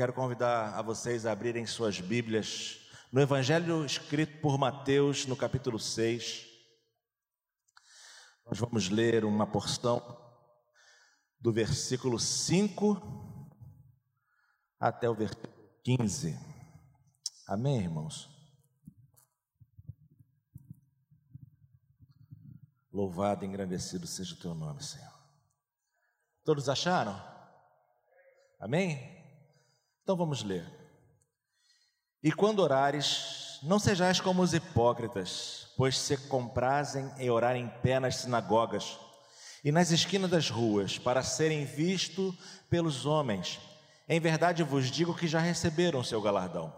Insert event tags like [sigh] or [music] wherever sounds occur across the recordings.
quero convidar a vocês a abrirem suas Bíblias no Evangelho escrito por Mateus, no capítulo 6. Nós vamos ler uma porção do versículo 5 até o versículo 15. Amém, irmãos? Louvado e engrandecido seja o teu nome, Senhor. Todos acharam? Amém? Então vamos ler. E quando orares, não sejais como os hipócritas, pois se comprazem em orar em pé nas sinagogas e nas esquinas das ruas, para serem vistos pelos homens. Em verdade vos digo que já receberam o seu galardão.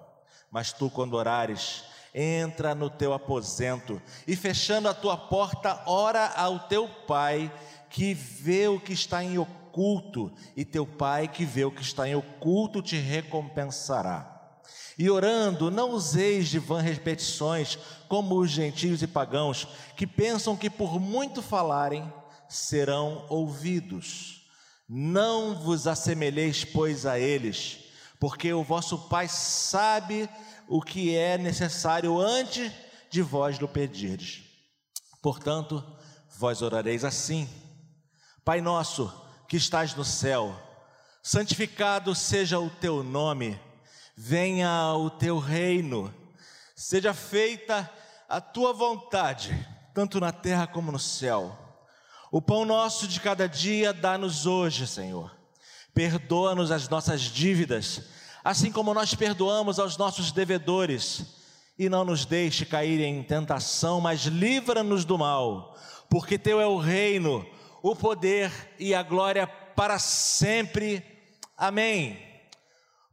Mas tu, quando orares, entra no teu aposento e fechando a tua porta, ora ao teu pai que vê o que está em oculto, e teu pai que vê o que está em oculto te recompensará. E orando, não useis de vãs repetições, como os gentios e pagãos, que pensam que por muito falarem serão ouvidos. Não vos assemelheis, pois, a eles, porque o vosso Pai sabe o que é necessário antes de vós lhe pedirdes. Portanto, vós orareis assim: Pai nosso que estás no céu, santificado seja o teu nome, venha o teu reino, seja feita a tua vontade, tanto na terra como no céu. O pão nosso de cada dia dá-nos hoje, Senhor. Perdoa-nos as nossas dívidas, assim como nós perdoamos aos nossos devedores, e não nos deixe cair em tentação, mas livra-nos do mal, porque teu é o reino, o poder e a glória para sempre. Amém.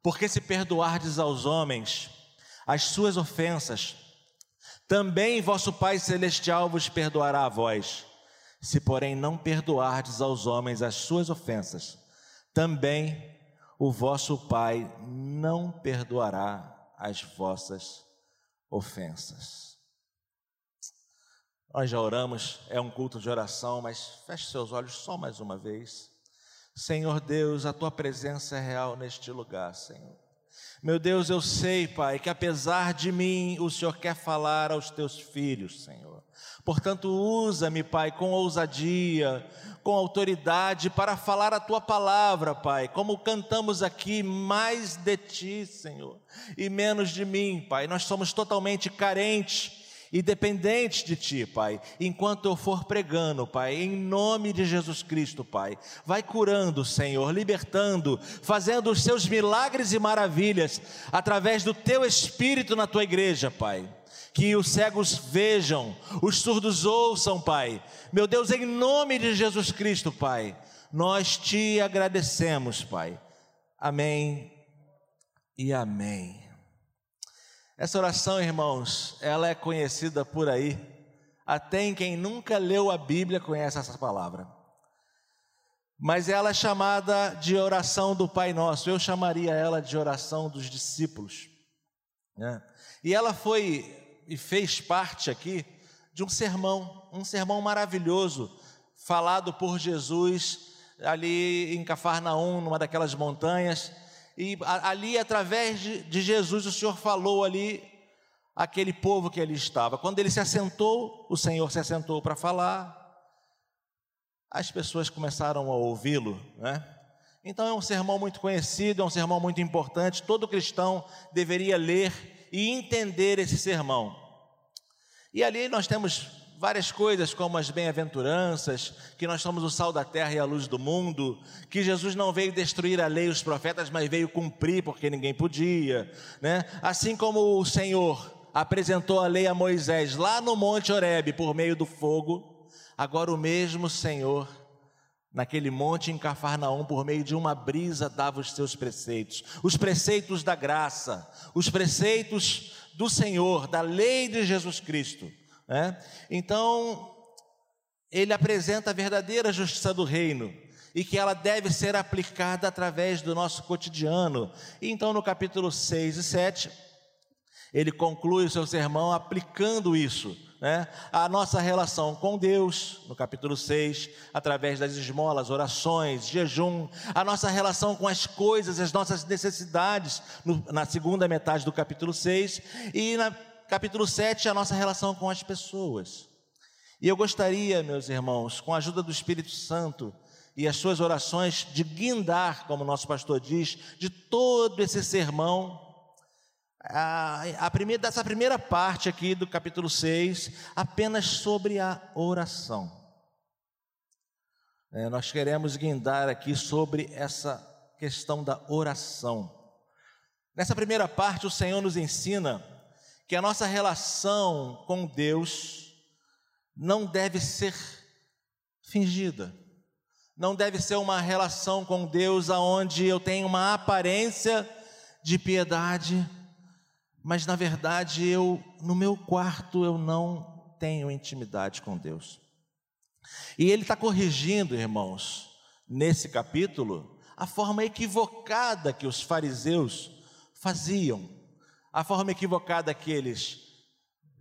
Porque se perdoardes aos homens as suas ofensas, também vosso Pai Celestial vos perdoará a vós. Se, porém, não perdoardes aos homens as suas ofensas, também o vosso Pai não perdoará as vossas ofensas. Nós já oramos, é um culto de oração, mas feche seus olhos só mais uma vez. Senhor Deus, a tua presença é real neste lugar, Senhor. Meu Deus, eu sei, Pai, que apesar de mim, o Senhor quer falar aos teus filhos, Senhor. Portanto, usa-me, Pai, com ousadia, com autoridade para falar a tua palavra, Pai. Como cantamos aqui, mais de ti, Senhor, e menos de mim, Pai. Nós somos totalmente carentes e dependentes de Ti, Pai, enquanto eu for pregando, Pai, em nome de Jesus Cristo, Pai. Vai curando, Senhor, libertando, fazendo os Seus milagres e maravilhas através do Teu Espírito na Tua igreja, Pai. Que os cegos vejam, os surdos ouçam, Pai. Meu Deus, em nome de Jesus Cristo, Pai, nós te agradecemos, Pai. Amém e amém. Essa oração, irmãos, ela é conhecida por aí, até em quem nunca leu a Bíblia conhece essa palavra. Mas ela é chamada de oração do Pai Nosso, eu chamaria ela de oração dos discípulos. Né? E ela foi e fez parte aqui de um sermão, um sermão maravilhoso, falado por Jesus ali em Cafarnaum, numa daquelas montanhas e ali, através de, de Jesus, o Senhor falou ali aquele povo que ali estava. Quando ele se assentou, o Senhor se assentou para falar, as pessoas começaram a ouvi-lo, né? Então é um sermão muito conhecido, é um sermão muito importante, todo cristão deveria ler e entender esse sermão. E ali nós temos várias coisas, como as bem-aventuranças, que nós somos o sal da terra e a luz do mundo, que Jesus não veio destruir a lei e os profetas, mas veio cumprir porque ninguém podia, né? Assim como o Senhor apresentou a lei a Moisés lá no Monte Horebe por meio do fogo, agora o mesmo Senhor naquele monte em Cafarnaum, por meio de uma brisa, dava os seus preceitos, os preceitos da graça, os preceitos do Senhor, da lei de Jesus Cristo. Né? Então, ele apresenta a verdadeira justiça do reino e que ela deve ser aplicada através do nosso cotidiano. Então, no capítulo 6 e 7, Ele conclui o seu sermão aplicando isso né, a nossa relação com Deus, no capítulo 6, através das esmolas, orações, jejum, a nossa relação com as coisas, as nossas necessidades, no, na segunda metade do capítulo 6, e no capítulo 7, a nossa relação com as pessoas. E eu gostaria, meus irmãos, com a ajuda do Espírito Santo e as suas orações, de guindar, como nosso pastor diz, de todo esse sermão a, a primeira, dessa primeira parte aqui do capítulo 6, apenas sobre a oração. É, nós queremos guindar aqui sobre essa questão da oração. Nessa primeira parte, o Senhor nos ensina que a nossa relação com Deus não deve ser fingida, não deve ser uma relação com Deus aonde eu tenho uma aparência de piedade, mas na verdade eu, no meu quarto, eu não tenho intimidade com Deus. E ele está corrigindo, irmãos, nesse capítulo, a forma equivocada que os fariseus faziam, a forma equivocada que eles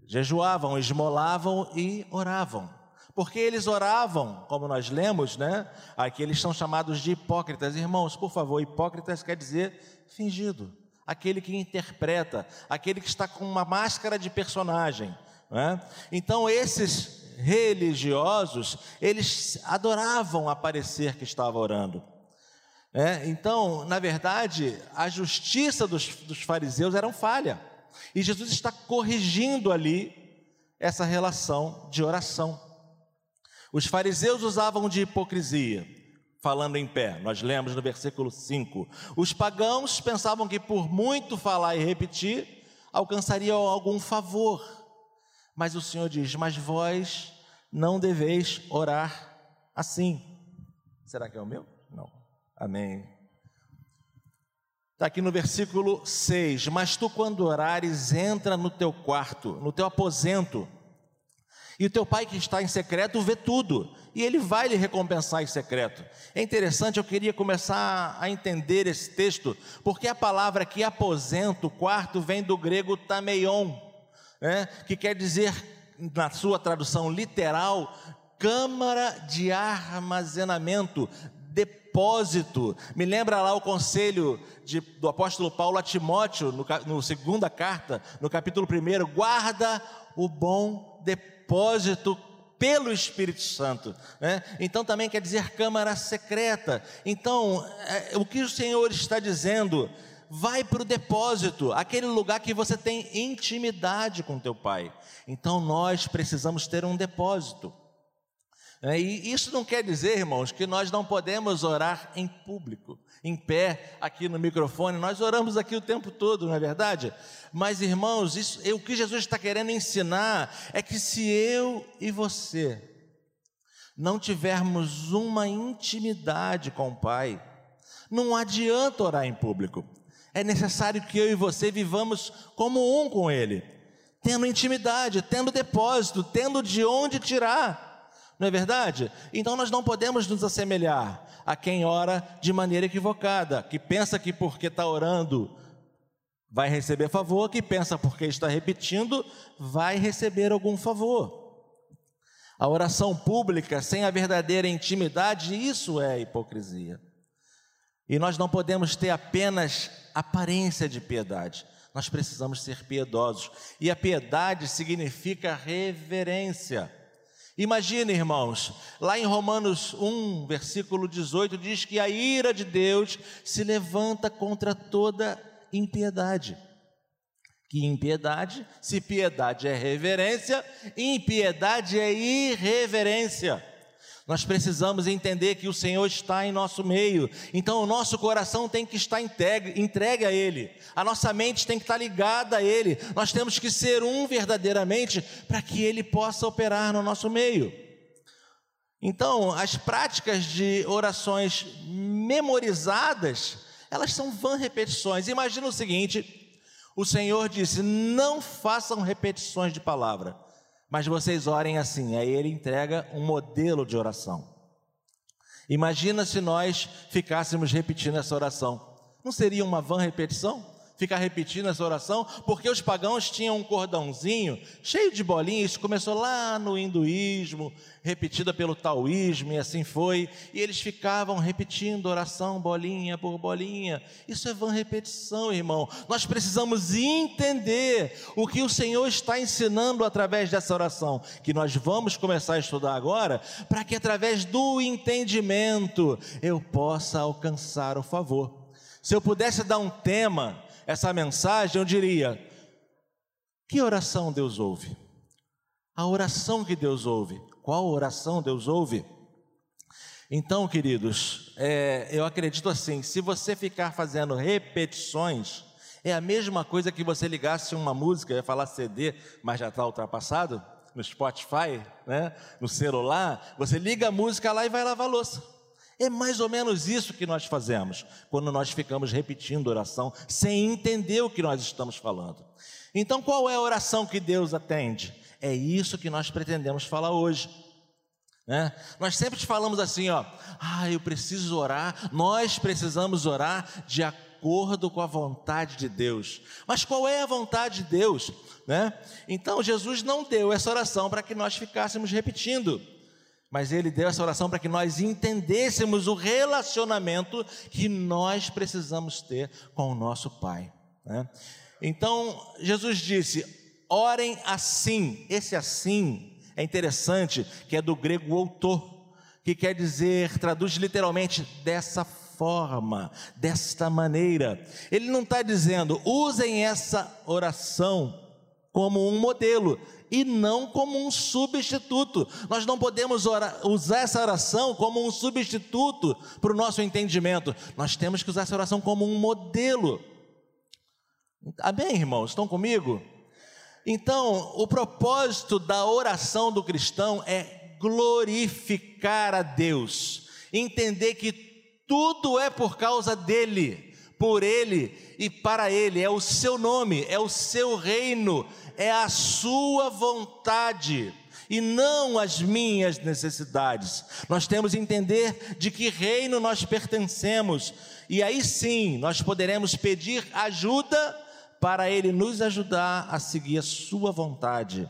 jejuavam, esmolavam e oravam. Porque eles oravam, como nós lemos, né? Aqui eles são chamados de hipócritas. Irmãos, por favor, hipócritas quer dizer fingido aquele que interpreta, aquele que está com uma máscara de personagem. É? Então, esses religiosos, eles adoravam aparecer que estava orando. É? Então, na verdade, a justiça dos, dos fariseus era falha. E Jesus está corrigindo ali essa relação de oração. Os fariseus usavam de hipocrisia, falando em pé. Nós lemos no versículo 5. Os pagãos pensavam que por muito falar e repetir, alcançariam algum favor. Mas o Senhor diz: Mas vós não deveis orar assim. Será que é o meu? Amém. Está aqui no versículo 6: Mas tu, quando orares, entra no teu quarto, no teu aposento, e o teu pai que está em secreto vê tudo, e ele vai lhe recompensar em secreto. É interessante, eu queria começar a entender esse texto, porque a palavra aqui, aposento, quarto, vem do grego tameion, né, que quer dizer, na sua tradução literal, câmara de armazenamento, depósito. Me lembra lá o conselho de, do apóstolo Paulo a Timóteo, no, no segunda carta, no capítulo 1, guarda o bom depósito pelo Espírito Santo. Né? Então também quer dizer câmara secreta. Então, é, o que o Senhor está dizendo? Vai para o depósito, aquele lugar que você tem intimidade com teu Pai. Então nós precisamos ter um depósito. É, e isso não quer dizer, irmãos, que nós não podemos orar em público em pé aqui no microfone, nós oramos aqui o tempo todo, não é verdade? Mas irmãos, isso, o que Jesus está querendo ensinar é que se eu e você não tivermos uma intimidade com o Pai, não adianta orar em público. É necessário que eu e você vivamos como um com Ele, tendo intimidade, tendo depósito, tendo de onde tirar. Não é verdade? Então nós não podemos nos assemelhar a quem ora de maneira equivocada, que pensa que porque está orando vai receber favor, que pensa porque está repetindo vai receber algum favor. A oração pública sem a verdadeira intimidade, isso é hipocrisia. E nós não podemos ter apenas aparência de piedade, nós precisamos ser piedosos. E a piedade significa reverência. Imagine, irmãos, lá em Romanos 1, versículo 18, diz que a ira de Deus se levanta contra toda impiedade. Que impiedade, se piedade é reverência, impiedade é irreverência. Nós precisamos entender que o Senhor está em nosso meio, então o nosso coração tem que estar entregue, entregue a Ele, a nossa mente tem que estar ligada a Ele, nós temos que ser um verdadeiramente para que Ele possa operar no nosso meio. Então, as práticas de orações memorizadas, elas são vã repetições. Imagina o seguinte: o Senhor disse: não façam repetições de palavra mas vocês orem assim. Aí ele entrega um modelo de oração. Imagina se nós ficássemos repetindo essa oração. Não seria uma vã repetição? Ficar repetindo essa oração, porque os pagãos tinham um cordãozinho cheio de bolinhas, começou lá no hinduísmo, repetida pelo taoísmo, e assim foi, e eles ficavam repetindo oração, bolinha por bolinha. Isso é vã repetição, irmão. Nós precisamos entender o que o Senhor está ensinando através dessa oração, que nós vamos começar a estudar agora, para que através do entendimento eu possa alcançar o favor. Se eu pudesse dar um tema, essa mensagem, eu diria: que oração Deus ouve? A oração que Deus ouve. Qual oração Deus ouve? Então, queridos, é, eu acredito assim: se você ficar fazendo repetições, é a mesma coisa que você ligasse uma música, ia falar CD, mas já está ultrapassado, no Spotify, né, no celular, você liga a música lá e vai lavar louça. É mais ou menos isso que nós fazemos quando nós ficamos repetindo oração sem entender o que nós estamos falando. Então, qual é a oração que Deus atende? É isso que nós pretendemos falar hoje. Né? Nós sempre falamos assim, ó, ah, eu preciso orar, nós precisamos orar de acordo com a vontade de Deus. Mas qual é a vontade de Deus? Né? Então Jesus não deu essa oração para que nós ficássemos repetindo mas ele deu essa oração para que nós entendêssemos o relacionamento que nós precisamos ter com o nosso Pai. Né? Então, Jesus disse: orem assim. Esse assim é interessante, que é do grego autor, que quer dizer, traduz literalmente dessa forma, desta maneira. Ele não está dizendo, usem essa oração como um modelo e não como um substituto. Nós não podemos orar, usar essa oração como um substituto para o nosso entendimento. Nós temos que usar essa oração como um modelo. Amém, irmãos? Estão comigo? Então, o propósito da oração do cristão é glorificar a Deus, entender que tudo é por causa dele, por ele e para ele, é o seu nome, é o seu reino, é a sua vontade e não as minhas necessidades. Nós temos que entender de que reino nós pertencemos, e aí sim nós poderemos pedir ajuda para Ele nos ajudar a seguir a Sua vontade.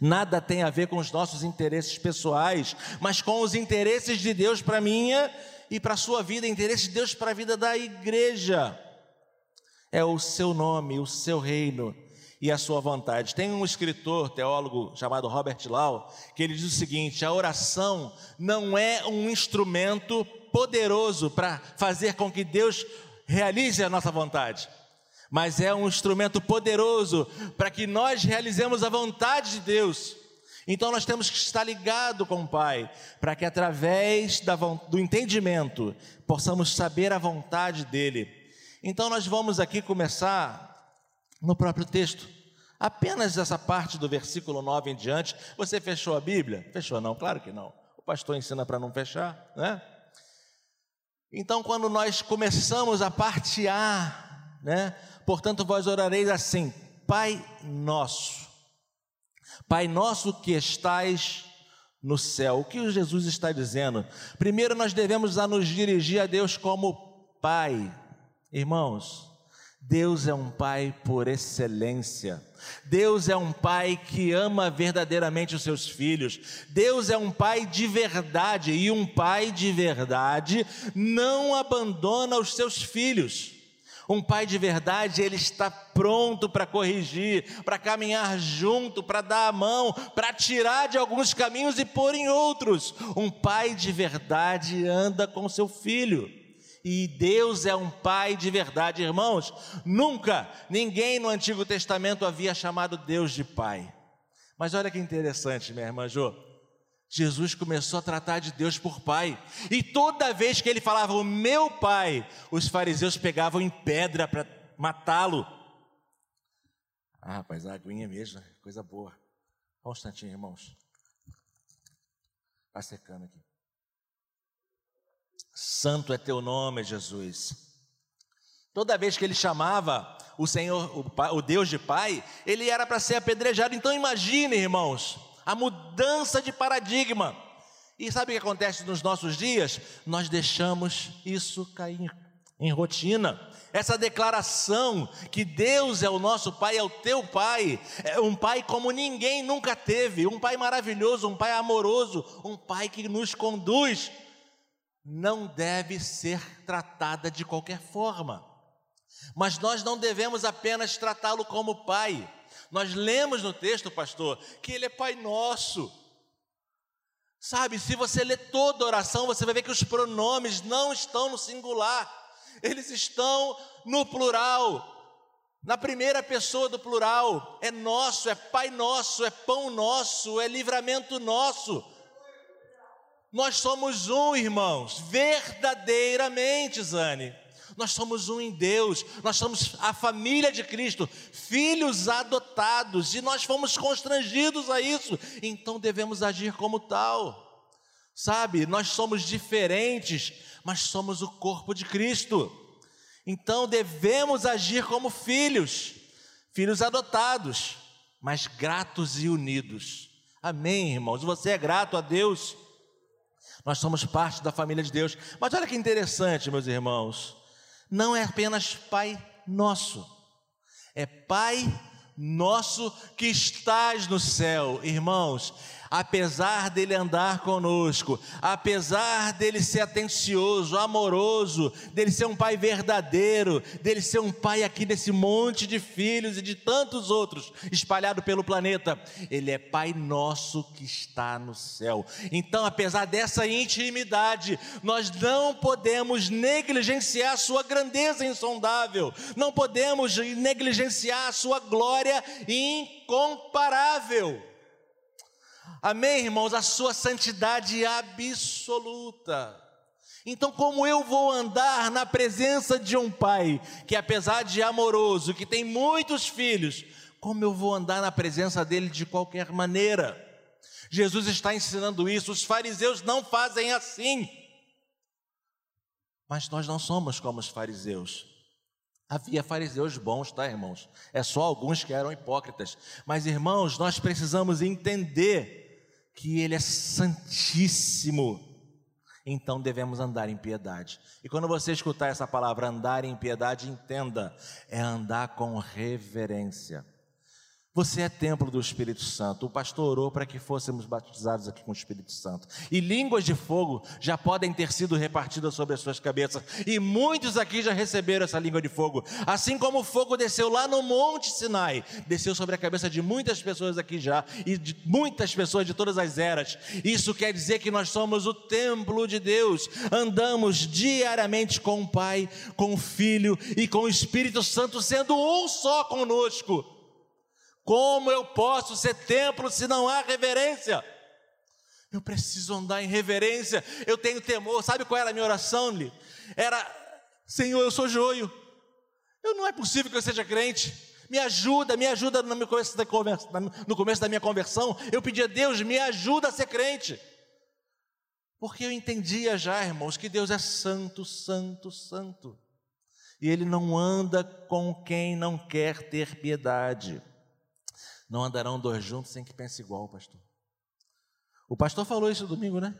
Nada tem a ver com os nossos interesses pessoais, mas com os interesses de Deus para minha e para a sua vida, interesses de Deus para a vida da igreja. É o seu nome, o seu reino e a sua vontade. Tem um escritor, teólogo chamado Robert Lau, que ele diz o seguinte: a oração não é um instrumento poderoso para fazer com que Deus realize a nossa vontade, mas é um instrumento poderoso para que nós realizemos a vontade de Deus. Então nós temos que estar ligado com o Pai, para que através do entendimento possamos saber a vontade dele. Então nós vamos aqui começar no próprio texto. Apenas essa parte do versículo 9 em diante. Você fechou a Bíblia? Fechou não? Claro que não. O pastor ensina para não fechar, né? Então, quando nós começamos a parte A, né? Portanto, vós orareis assim: Pai nosso, Pai nosso que estais no céu. O que Jesus está dizendo? Primeiro, nós devemos nos dirigir a Deus como Pai. Irmãos, Deus é um pai por excelência. Deus é um pai que ama verdadeiramente os seus filhos. Deus é um pai de verdade e um pai de verdade não abandona os seus filhos. Um pai de verdade, ele está pronto para corrigir, para caminhar junto, para dar a mão, para tirar de alguns caminhos e pôr em outros. Um pai de verdade anda com seu filho. E Deus é um pai de verdade, irmãos. Nunca ninguém no Antigo Testamento havia chamado Deus de pai. Mas olha que interessante, minha irmã Jô. Jesus começou a tratar de Deus por pai. E toda vez que ele falava o meu pai, os fariseus pegavam em pedra para matá-lo. Ah, rapaz, a aguinha mesmo, coisa boa. Só um instantinho, irmãos. Está secando aqui. Santo é teu nome, Jesus. Toda vez que ele chamava o Senhor, o, pai, o Deus de Pai, ele era para ser apedrejado. Então imagine, irmãos, a mudança de paradigma. E sabe o que acontece nos nossos dias? Nós deixamos isso cair. em rotina. Essa declaração que Deus é o nosso Pai, é o teu Pai, é um Pai como ninguém nunca teve, um Pai maravilhoso, um Pai amoroso, um Pai que nos conduz, não deve ser tratada de qualquer forma. Mas nós não devemos apenas tratá-lo como Pai. Nós lemos no texto, pastor, que Ele é Pai nosso. Sabe, se você ler toda a oração, você vai ver que os pronomes não estão no singular, eles estão no plural. Na primeira pessoa do plural, é nosso, é Pai nosso, é pão nosso, é livramento nosso. Nós somos um, irmãos, verdadeiramente, Zane. Nós somos um em Deus, nós somos a família de Cristo, filhos adotados, e nós fomos constrangidos a isso, então devemos agir como tal. Sabe, nós somos diferentes, mas somos o corpo de Cristo. Então devemos agir como filhos, filhos adotados, mas gratos e unidos. Amém, irmãos? Você é grato a Deus? Nós somos parte da família de Deus. Mas olha que interessante, meus irmãos não é apenas Pai nosso, é Pai nosso que estás no céu. Irmãos, apesar dele andar conosco, apesar dele ser atencioso, amoroso, dele ser um pai verdadeiro, dele ser um pai aqui desse monte de filhos e de tantos outros espalhado pelo planeta, ele é pai nosso que está no céu. Então, apesar dessa intimidade, nós não podemos negligenciar sua grandeza insondável, não podemos negligenciar sua glória incomparável. Amém, irmãos? A sua santidade absoluta. Então, como eu vou andar na presença de um pai que, apesar de amoroso, que tem muitos filhos, como eu vou andar na presença dele de qualquer maneira? Jesus está ensinando isso, os fariseus não fazem assim. Mas nós não somos como os fariseus. Havia fariseus bons, tá, irmãos? É só alguns que eram hipócritas. Mas, irmãos, nós precisamos entender que Ele é santíssimo, então devemos andar em piedade. E quando você escutar essa palavra andar em piedade, entenda, é andar com reverência. Você é templo do Espírito Santo. O pastor orou para que fôssemos batizados aqui com o Espírito Santo. E línguas de fogo já podem ter sido repartidas sobre as suas cabeças. E muitos aqui já receberam essa língua de fogo. Assim como o fogo desceu lá no Monte Sinai, desceu sobre a cabeça de muitas pessoas aqui já. E de muitas pessoas de todas as eras. Isso quer dizer que nós somos o templo de Deus. Andamos diariamente com o Pai, com o Filho e com o Espírito Santo, sendo um só conosco. Como eu posso ser templo se não há reverência? Eu preciso andar em reverência. Eu tenho temor. Sabe qual era a minha oração, Li? Era: Senhor, eu sou joio. Eu não é possível que eu seja crente. Me ajuda, me ajuda no começo da, conversa, no começo da minha conversão. Eu pedi a Deus, me ajuda a ser crente. Porque eu entendia já, irmãos, que Deus é santo, santo, santo. E Ele não anda com quem não quer ter piedade. Não andarão dois juntos sem que pense igual, pastor. O pastor falou isso domingo, né?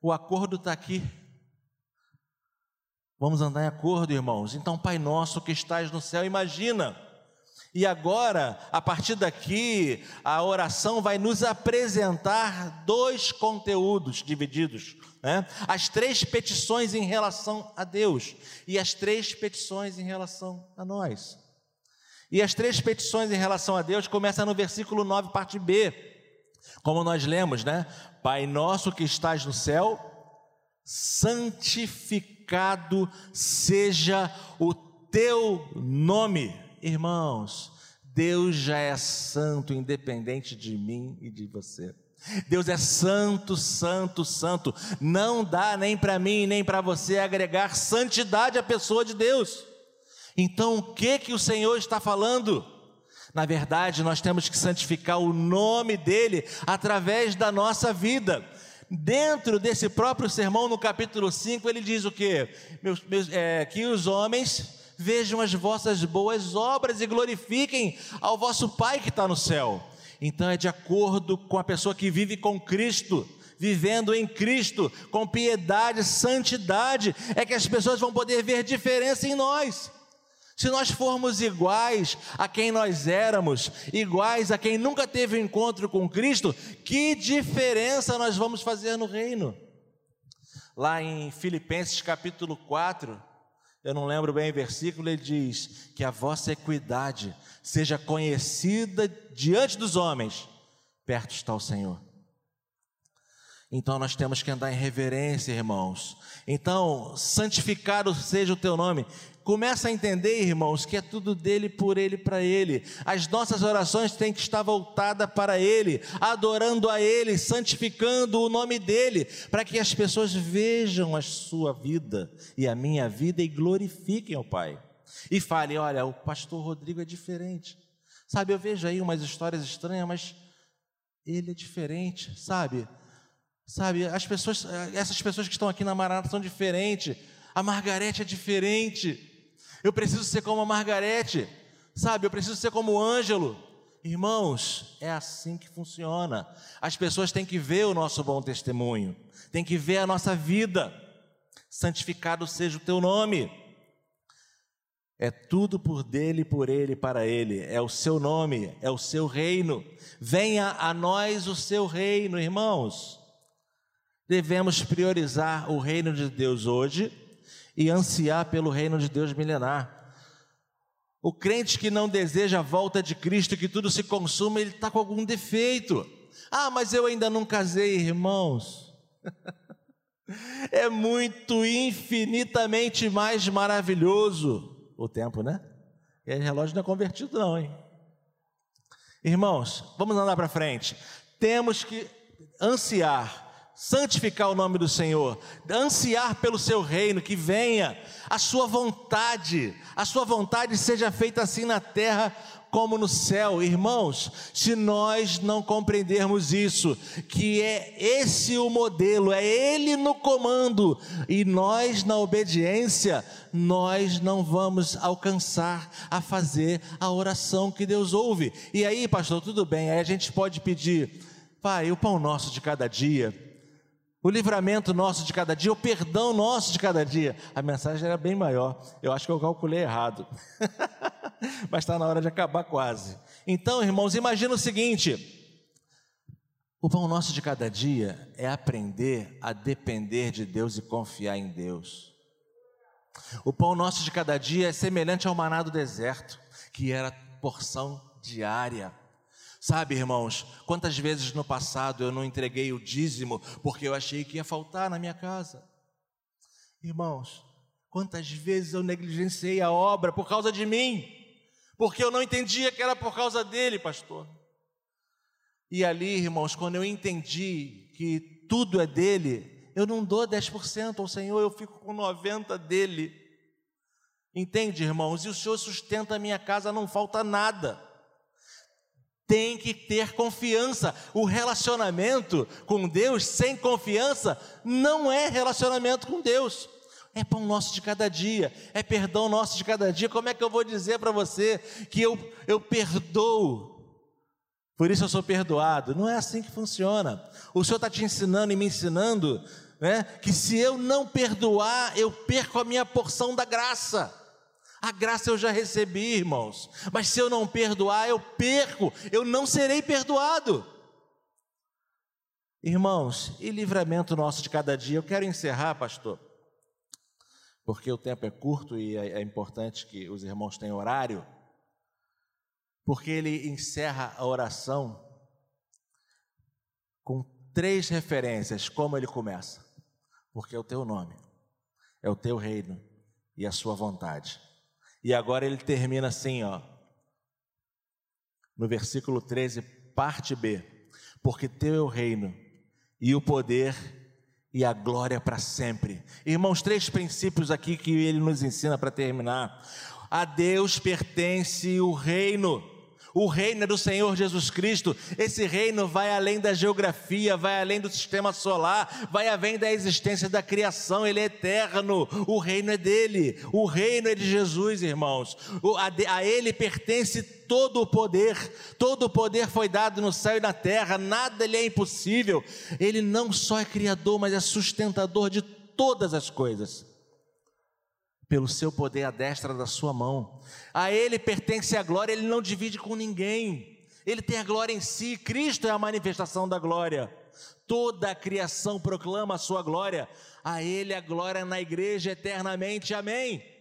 O acordo está aqui. Vamos andar em acordo, irmãos. Então, Pai nosso que estás no céu, imagina. E agora, a partir daqui, a oração vai nos apresentar dois conteúdos divididos, né? As três petições em relação a Deus e as três petições em relação a nós. E as três petições em relação a Deus começam no versículo 9, parte B. Como nós lemos, né? Pai nosso que estás no céu, santificado seja o teu nome. Irmãos, Deus já é santo, independente de mim e de você. Deus é santo, santo, santo. Não dá nem para mim nem para você agregar santidade à pessoa de Deus. Então, o que que o Senhor está falando? Na verdade, nós temos que santificar o nome dele através da nossa vida. Dentro desse próprio sermão, no capítulo 5, ele diz o que? É, que os homens vejam as vossas boas obras e glorifiquem ao vosso Pai que está no céu. Então, é de acordo com a pessoa que vive com Cristo vivendo em Cristo, com piedade, santidade, é que as pessoas vão poder ver diferença em nós. Se nós formos iguais a quem nós éramos, iguais a quem nunca teve um encontro com Cristo, que diferença nós vamos fazer no reino? Lá em Filipenses capítulo 4, eu não lembro bem o versículo, ele diz: Que a vossa equidade seja conhecida diante dos homens, perto está o Senhor. Então nós temos que andar em reverência, irmãos. Então, santificado seja o teu nome. Começa a entender, irmãos, que é tudo dele, por ele, para ele. As nossas orações têm que estar voltadas para ele, adorando a ele, santificando o nome dele, para que as pessoas vejam a sua vida e a minha vida e glorifiquem o Pai. E falem: olha, o pastor Rodrigo é diferente. Sabe, eu vejo aí umas histórias estranhas, mas ele é diferente, sabe? Sabe, as pessoas, essas pessoas que estão aqui na Maranata são diferentes. A Margarete é diferente. Eu preciso ser como a Margarete, sabe? Eu preciso ser como o Ângelo. Irmãos, é assim que funciona. As pessoas têm que ver o nosso bom testemunho, têm que ver a nossa vida. Santificado seja o teu nome. É tudo por dele, por ele, para ele. É o seu nome, é o seu reino. Venha a nós o seu reino, irmãos. Devemos priorizar o reino de Deus hoje e ansiar pelo reino de Deus milenar. O crente que não deseja a volta de Cristo, que tudo se consuma, ele está com algum defeito. Ah, mas eu ainda não casei, irmãos. [laughs] é muito infinitamente mais maravilhoso o tempo, né? E aí, relógio não é convertido, não, hein? Irmãos, vamos andar para frente. Temos que ansiar santificar o nome do Senhor, ansiar pelo seu reino, que venha a sua vontade, a sua vontade seja feita assim na terra como no céu. Irmãos, se nós não compreendermos isso, que é esse o modelo, é ele no comando e nós na obediência, nós não vamos alcançar a fazer a oração que Deus ouve. E aí, pastor, tudo bem, aí a gente pode pedir, Pai, o pão nosso de cada dia, o livramento nosso de cada dia, o perdão nosso de cada dia. A mensagem era bem maior. Eu acho que eu calculei errado. [laughs] Mas está na hora de acabar quase. Então, irmãos, imagina o seguinte: o pão nosso de cada dia é aprender a depender de Deus e confiar em Deus. O pão nosso de cada dia é semelhante ao maná do deserto, que era porção diária. Sabe, irmãos, quantas vezes no passado eu não entreguei o dízimo porque eu achei que ia faltar na minha casa? Irmãos, quantas vezes eu negligenciei a obra por causa de mim, porque eu não entendia que era por causa dele, pastor. E ali, irmãos, quando eu entendi que tudo é dele, eu não dou 10% ao Senhor, eu fico com 90% dele. Entende, irmãos? E o Senhor sustenta a minha casa, não falta nada tem que ter confiança. O relacionamento com Deus sem confiança não é relacionamento com Deus. É pão nosso de cada dia, é perdão nosso de cada dia. Como é que eu vou dizer para você que eu, eu perdoo? Por isso eu sou perdoado. Não é assim que funciona. O Senhor está te ensinando e me ensinando né, que se eu não perdoar, eu perco a minha porção da graça. A graça eu já recebi, irmãos. Mas se eu não perdoar, eu perco, eu não serei perdoado. Irmãos, e livramento nosso de cada dia? Eu quero encerrar, pastor, porque o tempo é curto e é, é importante que os irmãos tenham horário, porque ele encerra a oração com três referências, como ele começa. Porque é o teu nome, é o teu reino e a sua vontade. E agora ele termina assim, ó. No versículo 13, parte B. Porque teu é o reino e o poder e a glória para sempre. Irmãos, três princípios aqui que ele nos ensina para terminar. A Deus pertence o reino. O reino é do Senhor Jesus Cristo. Esse reino vai além da geografia, vai além do sistema solar, vai além da existência da criação. Ele é eterno. O reino é dele. O reino é de Jesus, irmãos. A ele pertence todo o poder. Todo o poder foi dado no céu e na terra. Nada lhe é impossível. Ele não só é criador, mas é sustentador de todas as coisas pelo seu poder à destra da sua mão. A Ele pertence a glória, Ele não divide com ninguém. Ele tem a glória em si, Cristo é a manifestação da glória. Toda a criação proclama a sua glória. A Ele a glória na igreja eternamente. Amém.